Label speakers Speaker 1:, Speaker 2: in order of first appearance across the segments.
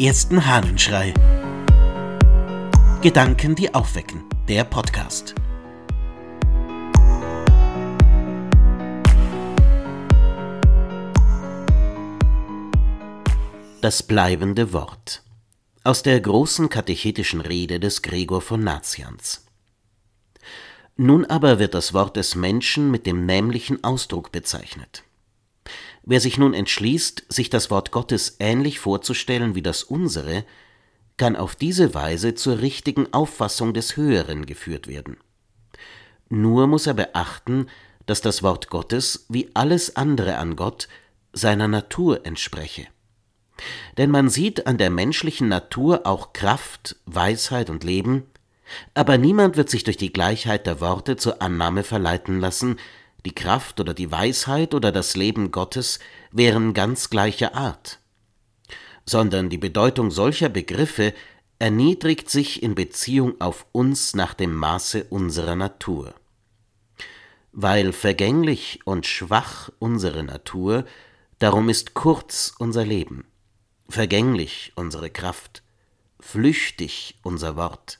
Speaker 1: ersten Hahnenschrei. Gedanken, die aufwecken. Der Podcast. Das bleibende Wort. Aus der großen katechetischen Rede des Gregor von Nazianz. Nun aber wird das Wort des Menschen mit dem nämlichen Ausdruck bezeichnet. Wer sich nun entschließt, sich das Wort Gottes ähnlich vorzustellen wie das unsere, kann auf diese Weise zur richtigen Auffassung des Höheren geführt werden. Nur muss er beachten, dass das Wort Gottes, wie alles andere an Gott, seiner Natur entspreche. Denn man sieht an der menschlichen Natur auch Kraft, Weisheit und Leben, aber niemand wird sich durch die Gleichheit der Worte zur Annahme verleiten lassen, die Kraft oder die Weisheit oder das Leben Gottes wären ganz gleicher Art, sondern die Bedeutung solcher Begriffe erniedrigt sich in Beziehung auf uns nach dem Maße unserer Natur. Weil vergänglich und schwach unsere Natur, darum ist kurz unser Leben, vergänglich unsere Kraft, flüchtig unser Wort.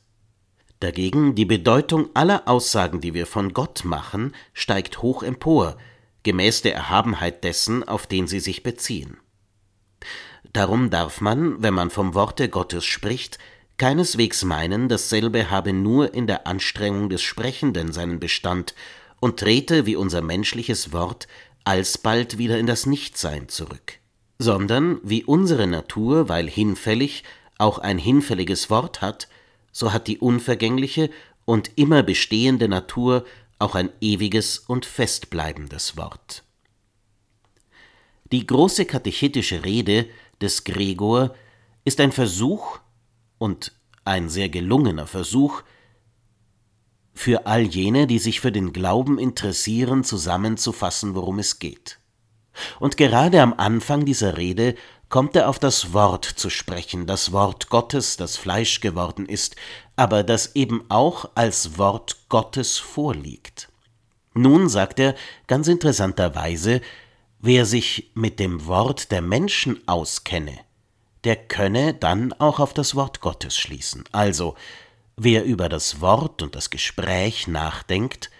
Speaker 1: Dagegen die Bedeutung aller Aussagen, die wir von Gott machen, steigt hoch empor, gemäß der Erhabenheit dessen, auf den sie sich beziehen. Darum darf man, wenn man vom Worte Gottes spricht, keineswegs meinen, dasselbe habe nur in der Anstrengung des Sprechenden seinen Bestand und trete, wie unser menschliches Wort, alsbald wieder in das Nichtsein zurück, sondern wie unsere Natur, weil hinfällig, auch ein hinfälliges Wort hat, so hat die unvergängliche und immer bestehende Natur auch ein ewiges und festbleibendes Wort. Die große katechetische Rede des Gregor ist ein Versuch und ein sehr gelungener Versuch, für all jene, die sich für den Glauben interessieren, zusammenzufassen, worum es geht. Und gerade am Anfang dieser Rede kommt er auf das Wort zu sprechen, das Wort Gottes, das Fleisch geworden ist, aber das eben auch als Wort Gottes vorliegt. Nun sagt er ganz interessanterweise, wer sich mit dem Wort der Menschen auskenne, der könne dann auch auf das Wort Gottes schließen. Also, wer über das Wort und das Gespräch nachdenkt,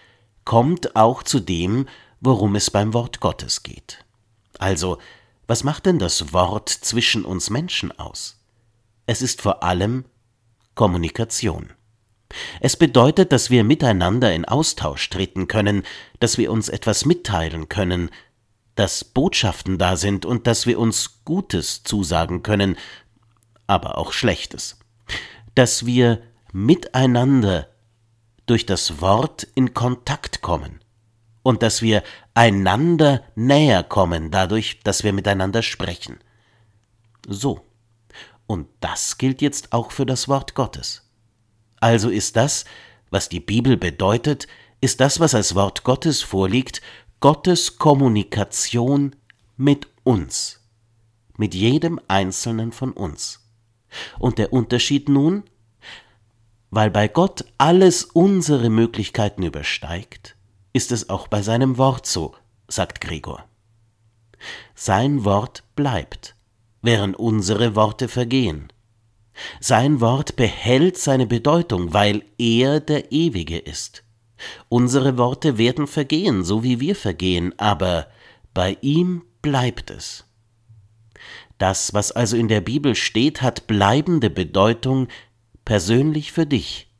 Speaker 1: kommt auch zu dem, worum es beim Wort Gottes geht. Also, was macht denn das Wort zwischen uns Menschen aus? Es ist vor allem Kommunikation. Es bedeutet, dass wir miteinander in Austausch treten können, dass wir uns etwas mitteilen können, dass Botschaften da sind und dass wir uns Gutes zusagen können, aber auch Schlechtes, dass wir miteinander durch das Wort in Kontakt kommen, und dass wir einander näher kommen dadurch, dass wir miteinander sprechen. So. Und das gilt jetzt auch für das Wort Gottes. Also ist das, was die Bibel bedeutet, ist das, was als Wort Gottes vorliegt, Gottes Kommunikation mit uns, mit jedem Einzelnen von uns. Und der Unterschied nun, weil bei Gott alles unsere Möglichkeiten übersteigt, ist es auch bei seinem Wort so, sagt Gregor. Sein Wort bleibt, während unsere Worte vergehen. Sein Wort behält seine Bedeutung, weil er der Ewige ist. Unsere Worte werden vergehen, so wie wir vergehen, aber bei ihm bleibt es. Das, was also in der Bibel steht, hat bleibende Bedeutung persönlich für dich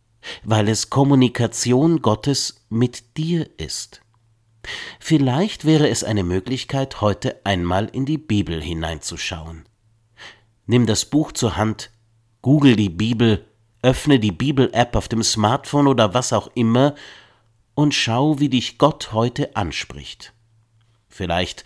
Speaker 1: weil es Kommunikation Gottes mit dir ist. Vielleicht wäre es eine Möglichkeit, heute einmal in die Bibel hineinzuschauen. Nimm das Buch zur Hand, google die Bibel, öffne die Bibel-App auf dem Smartphone oder was auch immer und schau, wie dich Gott heute anspricht. Vielleicht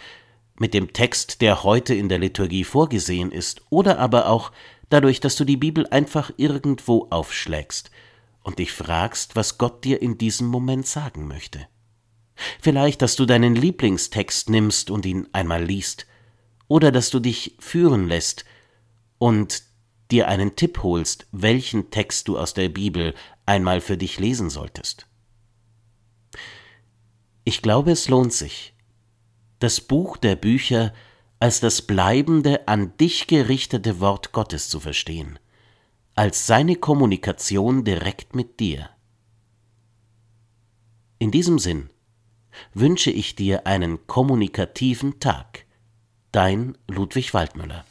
Speaker 1: mit dem Text, der heute in der Liturgie vorgesehen ist, oder aber auch dadurch, dass du die Bibel einfach irgendwo aufschlägst – und dich fragst, was Gott dir in diesem Moment sagen möchte. Vielleicht, dass du deinen Lieblingstext nimmst und ihn einmal liest, oder dass du dich führen lässt und dir einen Tipp holst, welchen Text du aus der Bibel einmal für dich lesen solltest. Ich glaube, es lohnt sich, das Buch der Bücher als das bleibende, an dich gerichtete Wort Gottes zu verstehen, als seine Kommunikation direkt mit dir. In diesem Sinn wünsche ich dir einen kommunikativen Tag. Dein Ludwig Waldmüller